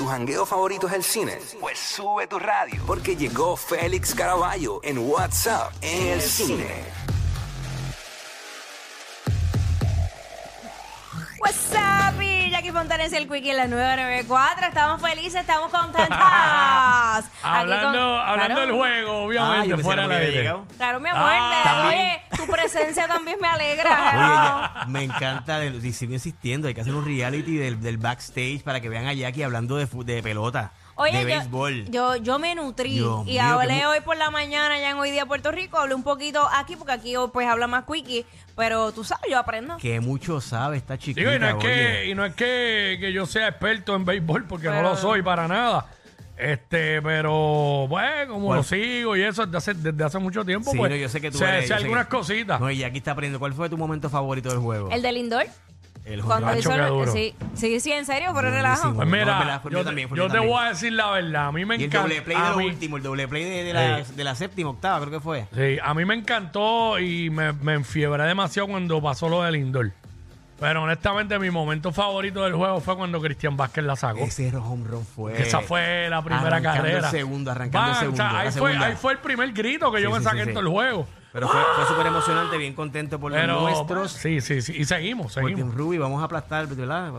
¿Tu jangueo favorito es el cine? Pues sube tu radio, porque llegó Félix Caraballo en WhatsApp en el cine. What's up, y Jackie Fontanes y el Quickie en la 994. Estamos felices, estamos contentas. Hablando, con- hablando claro, del juego, Ah, obviamente, pensé fuera aire. llegado. Claro, mi amor. Ah, oye, tu presencia también me alegra. Oye, ya, me encanta, el- y sigo insistiendo, hay que hacer un reality del, del backstage para que vean a Jackie hablando de, pelota, Oye, de yo- béisbol. Yo, yo me nutrí Dios y mío, hablé hoy por la mañana ya en Hoy Día Puerto Rico. Hablé un poquito aquí porque aquí oh, pues habla más Quickie, pero tú sabes, yo aprendo. que mucho sabe esta chiquita. Digo, y no es, oye. que, y no es que, que yo sea experto en béisbol, porque no lo soy para nada. Este, pero bueno, como lo sigo y eso desde hace, desde hace mucho tiempo, Sí, pues no, yo sé que tú sé, eres- sé yo sé algunas que- cositas. No, y Jackie está aprendiendo. ¿Cuál fue tu momento favorito del juego? El del indoor. El Cuando hizo qué el- sí, sí, sí, en serio, pero Buenísimo. relajo. Pues No, mira, es verdad, fue yo, también, fue yo te también. voy a decir la verdad. A mí me Y el encanta. doble play a de lo mí- último, el doble play de, de la, Sí. de la séptima, octava, creo que fue. Sí, a mí me encantó y me, me enfiebré demasiado cuando pasó lo del indoor. Pero honestamente mi momento favorito del juego fue cuando Cristian Vázquez la sacó. Ese home run fue. Que esa fue la primera arrancando carrera. el segundo, arrancando el Va, segundo, o sea, ahí, fue, segunda. ahí fue el primer grito que yo me sí, saqué en sí. todo el juego. Pero fue, fue súper emocionante, bien contento por Pero, los nuestros. sí, sí, sí. Y seguimos, seguimos. Ruby, vamos a aplastar, ¿verdad?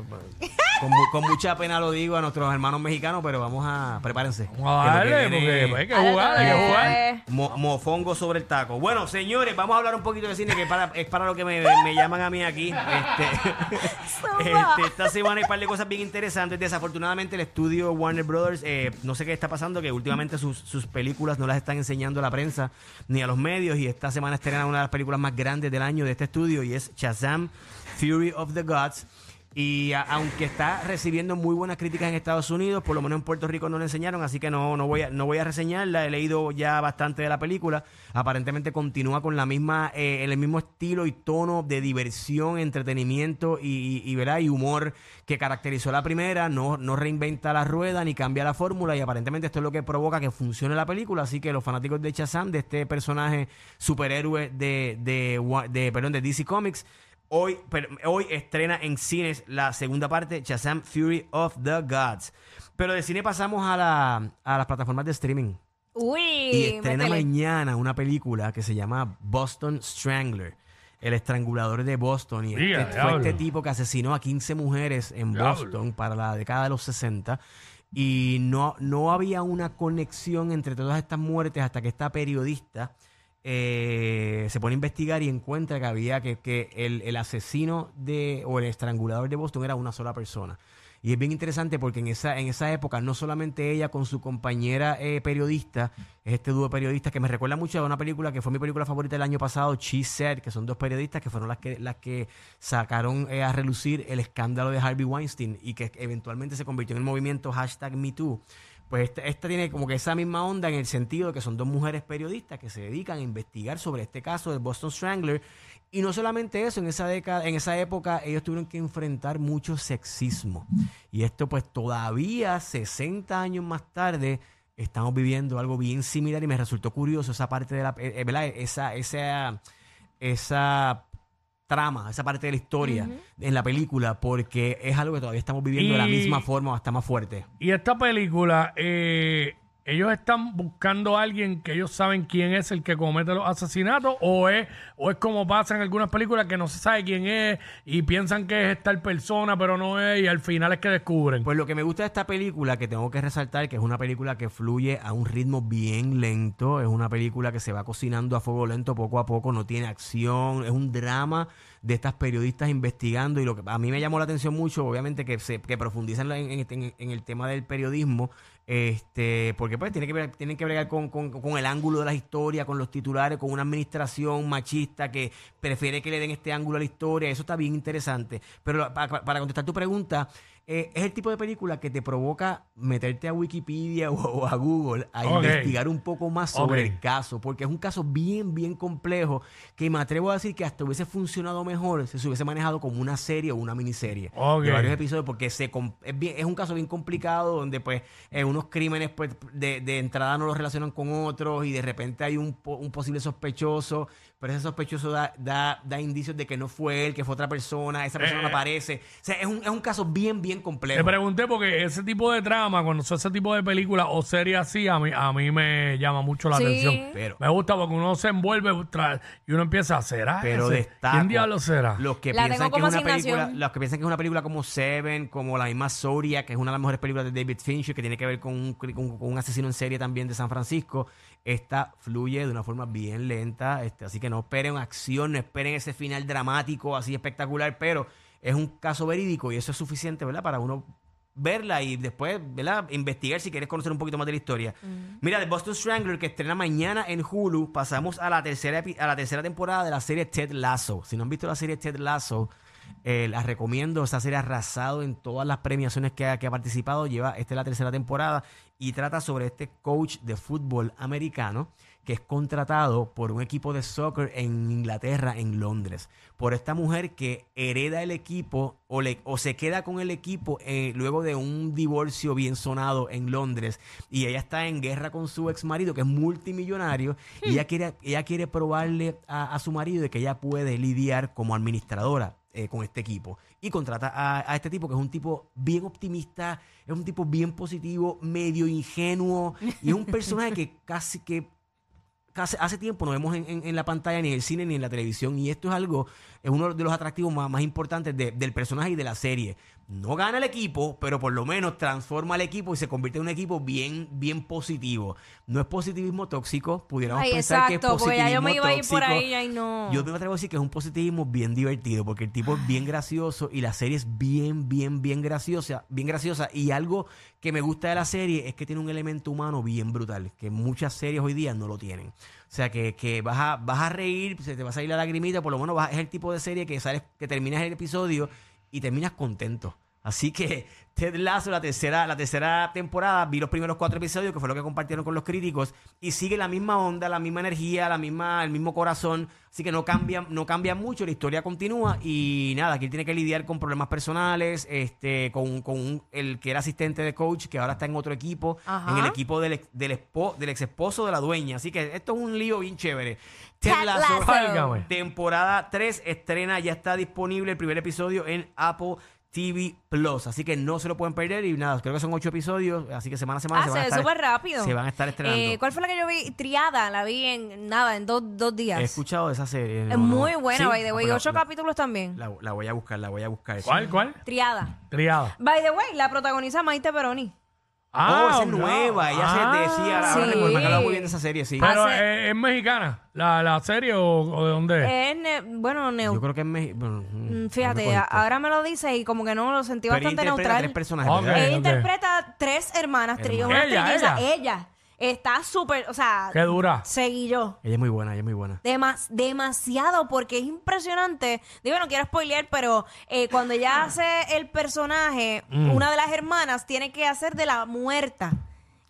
Con, mu- con mucha pena lo digo a nuestros hermanos mexicanos, pero vamos a. Prepárense. Vamos a Que lo que darle, viene porque es pues, hay que jugar, hay que jugar. mo- mofongo sobre el taco. Bueno, señores, vamos a hablar un poquito de cine, que para, es para lo que me, me llaman a mí aquí. Este, este, esta semana hay un par de cosas bien interesantes. Desafortunadamente, el estudio Warner Brothers, eh, no sé qué está pasando, que últimamente sus, sus películas no las están enseñando a la prensa ni a los medios. Y esta semana estrena una de las películas más grandes del año de este estudio y es Shazam, Fury of the Gods. Y aunque está recibiendo muy buenas críticas en Estados Unidos, por lo menos en Puerto Rico no la enseñaron, así que no, no, voy, a, no voy a reseñarla. He leído ya bastante de la película. Aparentemente continúa con la misma, eh, el mismo estilo y tono de diversión, entretenimiento y, y, ¿verdad? y humor que caracterizó la primera. No, no reinventa la rueda ni cambia la fórmula. Y aparentemente esto es lo que provoca que funcione la película. Así que los fanáticos de Shazam, de este personaje superhéroe de, de, de, perdón, de DC Comics, Hoy, hoy estrena en cines la segunda parte, Shazam Fury of the Gods. Pero de cine pasamos a, la, a las plataformas de streaming. Uy, Y estrena métele. mañana una película que se llama Boston Strangler. El estrangulador de Boston. Y este, fue este tipo que asesinó a 15 mujeres en Diablo. Boston para la década de los 60. Y no, no había una conexión entre todas estas muertes hasta que esta periodista eh, se pone a investigar y encuentra que había que, que el, el asesino de o el estrangulador de Boston era una sola persona. Y es bien interesante porque en esa, en esa época no solamente ella con su compañera eh, periodista, es este dúo de periodistas que me recuerda mucho a una película que fue mi película favorita del año pasado, She Said, que son dos periodistas que fueron las que, las que sacaron eh, a relucir el escándalo de Harvey Weinstein y que eventualmente se convirtió en el movimiento hashtag MeToo. Pues esta, esta tiene como que esa misma onda en el sentido de que son dos mujeres periodistas que se dedican a investigar sobre este caso del Boston Strangler. Y no solamente eso, en esa década, en esa época ellos tuvieron que enfrentar mucho sexismo. Y esto pues todavía 60 años más tarde estamos viviendo algo bien similar y me resultó curioso esa parte de la, eh, eh. Esa, esa, esa trama, esa parte de la historia en la película, porque es algo que todavía estamos viviendo de la misma forma o hasta más fuerte. Y esta película, eh, ellos están buscando a alguien que ellos saben quién es el que comete los asesinatos, o es, o es como pasa en algunas películas que no se sabe quién es y piensan que es tal persona, pero no es, y al final es que descubren. Pues lo que me gusta de esta película, que tengo que resaltar, que es una película que fluye a un ritmo bien lento, es una película que se va cocinando a fuego lento poco a poco, no tiene acción, es un drama de estas periodistas investigando y lo que a mí me llamó la atención mucho, obviamente que se que profundizan en, en- el tema del periodismo, este, porque pues tiene que tienen que bregar con, con- con el ángulo de la historia, con los titulares, con una administración machista que prefiere que le den este ángulo a la historia, eso está bien interesante. Pero para, para contestar tu pregunta, eh, es el tipo de película que te provoca meterte a Wikipedia o, o a Google a investigar un poco más sobre el caso, porque es un caso bien, bien complejo que me atrevo a decir que hasta hubiese funcionado mejor si se hubiese manejado como una serie o una miniserie de varios episodios, porque se es, bien- es un caso bien complicado donde pues eh, unos crímenes pues de, de entrada no los relacionan con otros y de repente hay un, po- un posible sospechoso, pero ese sospechoso da, da, da indicios de que no fue él, que fue otra persona, esa persona no Eh. aparece. O sea, es un, es un caso bien, bien bien Te pregunté porque ese tipo de trama, cuando son ese tipo de películas o series así, a mí, a mí me llama mucho la Sí. atención. Pero- me gusta porque uno se envuelve tra- y uno empieza a ser. Pero destaco. ¿Quién diablo será? Los que La piensan tengo que es como una película, asignación. los que piensan que es una película como Seven, como la misma Zodiac, que es una de las mejores películas de David Fincher, que tiene que ver con un, con- con un asesino en serie también de San Francisco. Esta fluye de una forma bien lenta, este, así que no esperen acción, no esperen ese final dramático así espectacular, pero es un caso verídico y eso es suficiente, ¿verdad? Para uno verla y después, ¿verdad? Investigar si quieres conocer un poquito más de la historia. Mira, The Boston Strangler, que estrena mañana en Hulu, pasamos a la tercera a la tercera temporada de la serie Ted Lasso. Si no han visto la serie Ted Lasso, eh, la recomiendo. Esta serie ha arrasado en todas las premiaciones que ha, que ha participado. Lleva, esta es la tercera temporada y trata sobre este coach de fútbol americano que es contratado por un equipo de soccer en Inglaterra, en Londres, por esta mujer que hereda el equipo o, le- o se queda con el equipo eh, luego de un divorcio bien sonado en Londres y ella está en guerra con su ex marido que es multimillonario y ella quiere, ella quiere probarle a, a su marido de que ella puede lidiar como administradora eh, con este equipo. Y contrata a, a este tipo que es un tipo bien optimista, es un tipo bien positivo, medio ingenuo y es un personaje que casi que casi- hace tiempo no vemos en, en- la pantalla ni en el cine ni en la televisión y esto es algo, es uno de los atractivos más, importantes de- del personaje y de la serie. No gana el equipo, pero por lo menos transforma al equipo y se convierte en un equipo bien, bien positivo. No es positivismo tóxico, pudiéramos Ay, pensar que es positivismo ya yo me iba a ir por tóxico. ahí no. Yo me atrevo a decir que es un positivismo bien divertido, porque el tipo es bien gracioso y la serie es bien, bien, bien graciosa, bien graciosa. Y algo que me gusta de la serie es que tiene un elemento humano bien brutal, que muchas series hoy día no lo tienen. O sea, que, que vas, a, vas a reír, se te va a salir la lagrimita, por lo menos vas- es el tipo de serie que sales, que terminas el episodio y terminas contento. Así que Ted Lasso, la tercera, la tercera temporada, vi los primeros cuatro episodios, que fue lo que compartieron con los críticos, y sigue la misma onda, la misma energía, la misma, el mismo corazón, así que no cambia, no cambia mucho, la historia continúa, y nada, aquí él tiene que lidiar con problemas personales, este, con, con un- el que era asistente de coach, que ahora está en otro equipo, Ajá. en el equipo del, ex- del, ex esposo de la dueña. Así que esto es un lío bien chévere. Ted Lasso. Temporada 3 estrena, ya está disponible el primer episodio en Apple TV Plus. Así que no se lo pueden perder. Y nada, creo que son ocho episodios. Así que semana a semana Ah, se se van ve estar. súper rápido. Se van a estar estrenando. Eh, ¿Cuál fue la que yo vi? Triada, la vi en nada, en dos, dos días. He escuchado de esa serie. es muy buena, Sí, by the way. la- Ocho la- capítulos también. La, la voy a buscar, la voy a buscar. ¿Cuál, cuál? Triada. Triada. By the way, la protagoniza Maite Peroni. Oh, esa es no. nueva. Ella Ah, se decía, ahora sí. recuerdo, me acuerdo muy bien de esa serie, sí. Pero Hace- eh, es mexicana, la, la serie o, o de dónde es. Es, ne- bueno, neu- Yo creo que es México. Bueno, Mm, no Fíjate, ahora me lo dice y como que no lo sentí Pero ella bastante interpreta a tres neutral. personajes, Ok. ¿verdad? Ella interpreta tres hermanas, tri- una Ella, ella. Ella. Está súper, o sea, Qué dura. seguí yo. Ella es muy buena, ella es muy buena. Demas- demasiado, porque es impresionante. Digo, no quiero spoilear, pero eh, cuando ella hace el personaje, Mm. una de las hermanas tiene que hacer de la muerta.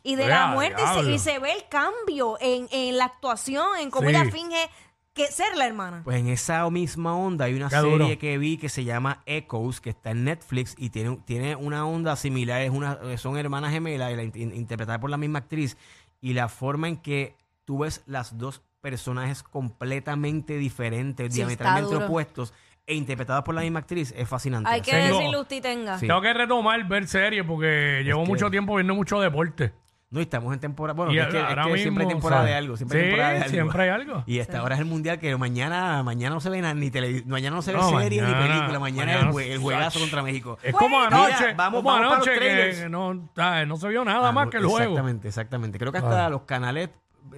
Y de Vea, la muerte, y se, diablo. y se ve el cambio en, en la actuación, en cómo Sí. ella finge que ser la hermana. Pues en esa misma onda hay una Qué serie duro. que vi que se llama Echoes, que está en Netflix y tiene, tiene una onda similar. Es una, son hermanas gemelas y la in- interpretada por la misma actriz. Y la forma en que tú ves las dos personajes completamente diferentes, Sí, diametralmente opuestos, e interpretadas por la misma actriz, es fascinante. Hay que Tengo- decirle usted tenga. Sí. Tengo que retomar ver series porque llevo que- mucho tiempo viendo mucho deporte. No, y estamos en temporada. Bueno, Y es que, es ahora que siempre hay temporada ¿sabes? de algo. Siempre hay Sí, temporada de algo. siempre hay algo. Y esta hora es el mundial que mañana, mañana no se ve nada, ni tele, mañana no se ve No, serie ni película. Mañana, es mañana el, el juegazo Ach. contra México. Es como anoche, Mira, vamos- como vamos para anoche los que, trailers. que no, ¿sabes? no se vio nada Ah, más que el juego. Exactamente, exactamente. Creo que hasta Ah. los canales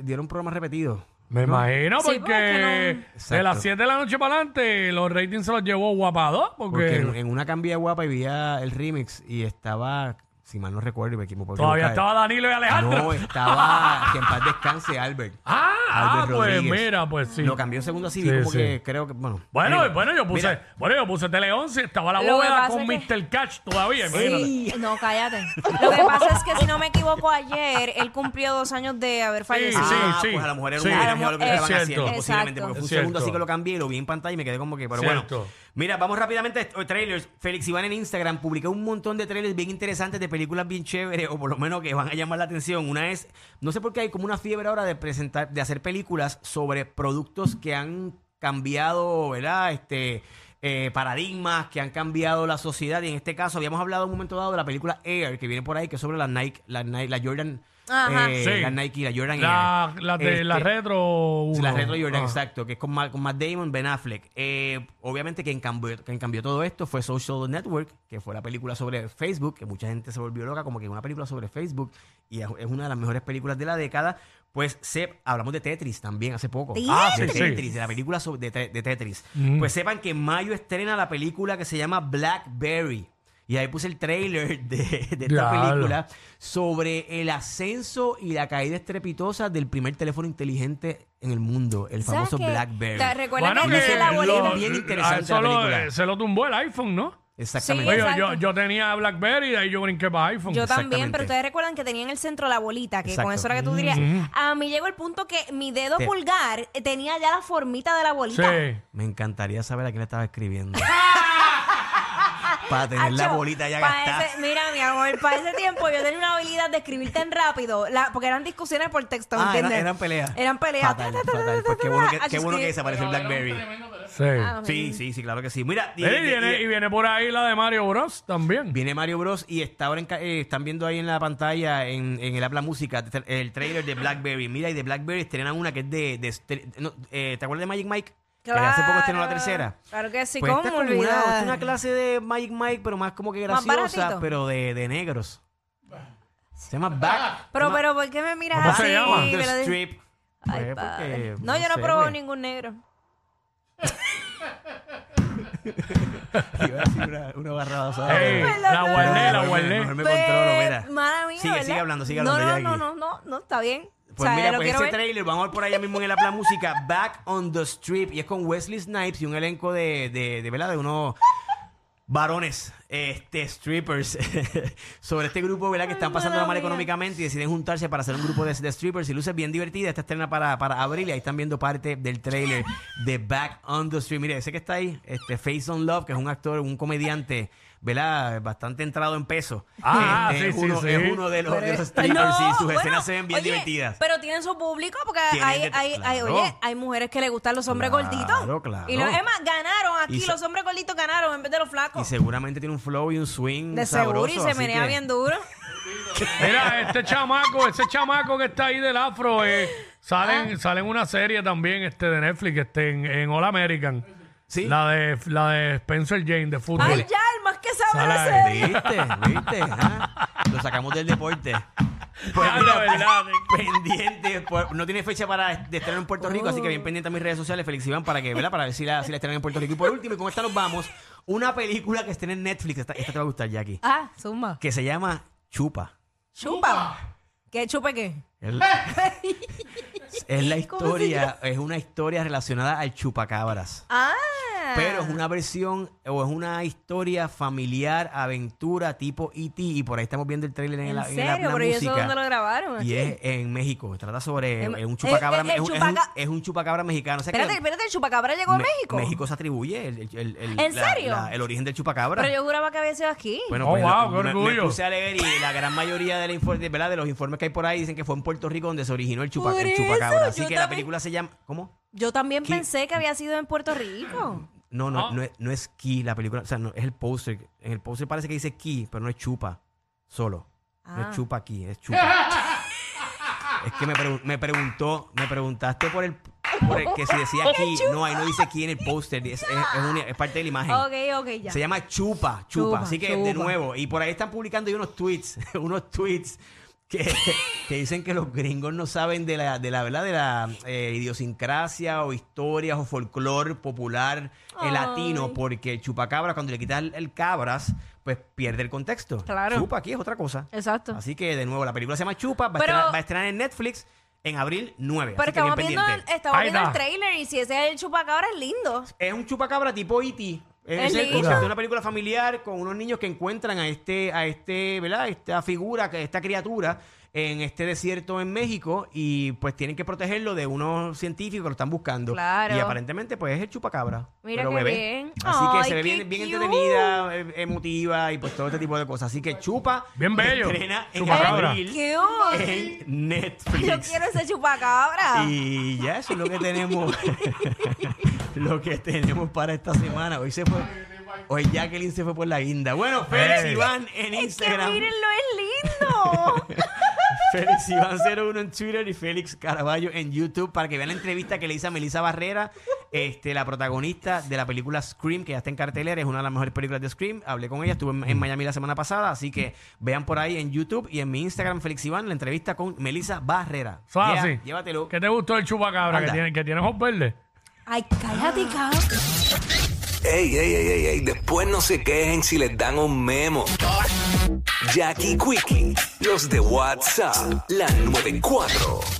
dieron programas repetidos. Me ¿no? imagino Sí, porque, no- de las 7 de la noche para adelante los ratings se los llevó Guapado porque, Porque en, en una cambia guapa y veía el remix y estaba, si mal no recuerdo, y me equivoco. todavía estaba Danilo y Alejandro. No, estaba, que en paz descanse Albert. ah, ah, Albert pues Rodríguez. mira, pues sí. Lo cambió segundo así, Sí, como sí. que creo que, bueno. Bueno, anyway. bueno, yo puse, Mira, bueno, yo puse Tele 11, estaba la Lo que bóveda pasa con es que- Mr. Catch todavía, imagínate. No, cállate. Lo que pasa es que si no me equivoco ayer, él cumplió dos años de haber fallecido. sí, ah, sí. pues a lo mejor era Sí. un homenaje a lo que Es estaban cierto. haciendo, posiblemente, Exacto. porque fue un Es segundo así que lo cambié y lo vi en pantalla y me quedé como que, pero Cierto. bueno. Mira, vamos rápidamente a estos trailers. Félix Iván en Instagram publicó un montón de trailers bien interesantes de películas bien chéveres, o por lo menos que van a llamar la atención. Una es, no sé por qué hay como una fiebre ahora de presentar, de hacer películas sobre productos que han cambiado, ¿verdad? Este, eh, paradigmas que han cambiado la sociedad. Y en este caso, habíamos hablado en un momento dado de la película Air, que viene por ahí, que es sobre la Nike, la, Nike, la Jordan. Ajá. eh, Sí. La Nike, la Jordan La, Air. la de la Este, retro. Sí, la. Retro Jordan, Ah. exacto, que es con, con Matt Damon, Ben Affleck. Eh, obviamente quien cambió, quien cambió todo esto fue Social Network, que fue la película sobre Facebook, que mucha gente se volvió loca como que es una película sobre Facebook y es, es una de las mejores películas de la década. Pues se, hablamos de Tetris también hace poco. ¿Tetris? Ah, de sí, sí. Tetris, de la película sobre- de, Te- de Tetris. Mm. Pues sepan que en mayo estrena la película que se llama Blackberry. Y ahí puse el trailer de, de esta Diablo. película sobre el ascenso y la caída estrepitosa del primer teléfono inteligente en el mundo, el ¿Sabes famoso qué? BlackBerry. Te- Recuerda Bueno, que que dice la lo- bolita. bien a interesante eso la lo- película. se lo tumbó el iPhone, ¿no? Exactamente. Sí, Oye, exacto. yo, yo tenía Blackberry y de ahí yo brinqué para iPhone. Yo también, Exactamente. pero ustedes recuerdan que tenía en el centro la bolita, que Exacto. con eso era que tú dirías. A mí llegó el punto que mi dedo Te- pulgar eh, tenía ya la formita de la bolita. Sí. Me encantaría saber a quién le estaba escribiendo. Para tener la bolita ya gastada. ese- mira, mi amor, para ese tiempo yo tenía una habilidad de escribir tan rápido, la- porque eran discusiones por texto, Ah, ¿entiendes? eran, eran peleas. Eran peleas. Fatal, Ta, ta, ta, ta, fatal. ta, Pues qué bueno que, qué bueno que desapareció el Blackberry. Sí. Ah, Sí, sí, sí, claro que sí. Mira, y- viene, y- y viene por ahí la de Mario Bros. también. Viene Mario Bros. y está ahora en eh, están viendo ahí en la pantalla, en, en el Habla Música, el trailer de Blackberry. Mira, y de Blackberry estrenan una que es de... de estre- no, eh, ¿Te acuerdas de Magic Mike? Que hace poco estrenó la Claro. tercera. Claro que sí, Pues ¿cómo esta es como olvidar? una, es una clase de Magic Mike, pero más como que Más graciosa, baratito. pero de, de negros. Se llama Back. Pero, se llama pero, ¿por qué me miras ¿Cómo así? se llama? The Me lo di- Strip. Ay, Pues, padre. porque, no, yo no sé, probé pues. ningún negro. Iba a decir una, una barrabasada. Ey, Perdón, la guardé, la Mejor me- guardé. mejor me Pues, controlo, mira. Mala mía, Sigue, ¿verdad? sigue hablando, sigue no, hablando no, no, aquí. no, no, no, está bien. Pues o sea, mira, pues ese ver. trailer, vamos a ver por allá mismo en la Plan Música, Back on the Strip, y es con Wesley Snipes y un elenco de, de, de, ¿verdad? de unos varones, este, strippers, sobre este grupo, ¿verdad? Que están pasando mal económicamente y deciden juntarse para hacer un grupo de, de strippers y luces bien divertida. Esta estrena para, para abril y ahí están viendo parte del trailer de Back on the Strip. Mire, ese que está ahí, este Face on Love, que es un actor, un comediante, ¿verdad? Bastante entrado en peso. Ah, Este, sí, es uno, sí, es uno de los, de los strippers y sus bueno, escenas se ven bien oye, divertidas. Pero tienen su público porque hay, hay, hay- claro. oye, hay mujeres que le gustan los hombres Claro, gorditos. claro. Y los, es más, ganaron aquí, Y los hombres gorditos ganaron en vez de los Y flacos. seguramente tiene un flow y un swing De seguro y sabroso, se así menea que- bien duro. Mira, este chamaco, ese chamaco que está ahí del afro, eh, Ah. salen, salen una serie también este de Netflix, este en, en All American. Sí. La de la de Spencer Jane de fútbol. Ay, ya, el más que sabe de ahí. serie. ¿Viste? ¿Viste? Ah, Lo sacamos del deporte. Pues Ya, mira, la verdad. pendiente, pues, no tiene fecha para de estrenar en Puerto Rico, así que bien pendiente a mis redes sociales, Félix Iván, para que, ¿verdad? Para ver si la, si la estrenan en Puerto Rico. Y por último, y con esta nos vamos, una película que estrena en Netflix, esta, esta te va a gustar, Jackie, Ah, zumba. que se llama Chupa. Chupa. ¿Qué chupe qué? Es, es la historia, es una historia relacionada al chupacabras. Ah. Pero es una versión o es una historia familiar, aventura tipo E.T. Y por ahí estamos viendo el trailer en, ¿En la, en serio? la, la ¿Pero y eso música. dónde lo grabaron? Y es en México. Trata sobre Em- eh, un eh, chupacabra. eh, el es, un- es un, chupaca- es un chupacabra mexicano. O sea que Espérate, espérate, el chupacabra llegó a México. México se atribuye el, el- el- ¿En la- serio? la- el origen del chupacabra. Pero yo juraba que había sido aquí. Bueno, Oh, pues wow, qué me- me, orgullo. puse a leer y la gran mayoría de, la de, ¿verdad? de los informes que hay por ahí dicen que fue en Puerto Rico donde se originó el, chupa- chupacabra. Así yo que la película se llama... ¿Cómo? Yo también ¿Qué? pensé que había sido en Puerto Rico. No, no, Ah. no, es, no es Key la película. O sea, no, es el póster. En el póster parece que dice Key, pero no es chupa. Solo. No Ah. es chupa aquí, es chupa. es que me, pregun- me preguntó, me preguntaste por el, por el que si decía Key. No, ahí no dice Key en el póster. Es, es- es una- es parte de la imagen. Ok, ok, ya. Se llama Chupa, Chupa. Chupa, Así que, de nuevo, y por ahí están publicando ahí unos tweets, unos tweets que, que dicen que los gringos no saben de la, de la verdad, de la eh, idiosincrasia o historias o folclore popular eh, latino, porque el chupacabra, cuando le quitas el, el cabras, pues pierde el contexto. Claro. Chupa aquí es otra cosa. Exacto. Así que, de nuevo, la película se llama Chupa, va, Pero- a, estrenar, va a estrenar en Netflix en abril 9. Pero estamos viendo, estamos viendo el trailer y si ese es el chupacabra es lindo. Es un chupacabra tipo E.T. Es el concepto de una película familiar con unos niños que encuentran a este, a este, ¿verdad? Esta figura, que esta criatura en este desierto en México y pues tienen que protegerlo de unos científicos que lo están buscando. Claro. Y aparentemente pues es el chupacabra. Mira pero qué bebé. bien. Así que Ay, se ve bien, bien entretenida, eh, emotiva y pues todo este tipo de cosas. Así que chupa. Bien bello. Estrena en Chupacabra. abril en Netflix. Yo quiero ese chupacabra. Y ya eso es lo que tenemos. lo que tenemos para esta semana. Hoy se fue. Hoy Jacqueline se fue por la guinda. Bueno, Félix. Iván en Es que Instagram. mírenlo, es lindo. Félix Iván 01 en Twitter y Félix Caraballo en YouTube para que vean la entrevista que le hice a Melissa Barrera, este, la protagonista de la película Scream, que ya está en cartelera, es una de las mejores películas de Scream. Hablé con ella, estuve en, en Miami la semana pasada, así que vean por ahí en YouTube y en mi Instagram, Félix Iván, la entrevista con Melissa Barrera. Es Yeah, así. Llévatelo. ¿Qué te gustó el chupacabra que tiene, que tiene ojos verdes? Ay, cállate, cabrón. Ey, ey, ey, ey, ey, después no se quejen si les dan un memo. Jackie Quickie, los de WhatsApp, la 94.